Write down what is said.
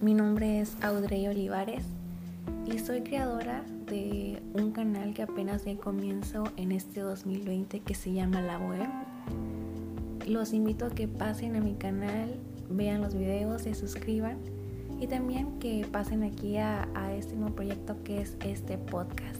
Mi nombre es Audrey Olivares y soy creadora de un canal que apenas de comienzo en este 2020 que se llama La Web. Los invito a que pasen a mi canal, vean los videos, se suscriban y también que pasen aquí a este nuevo proyecto que es este podcast.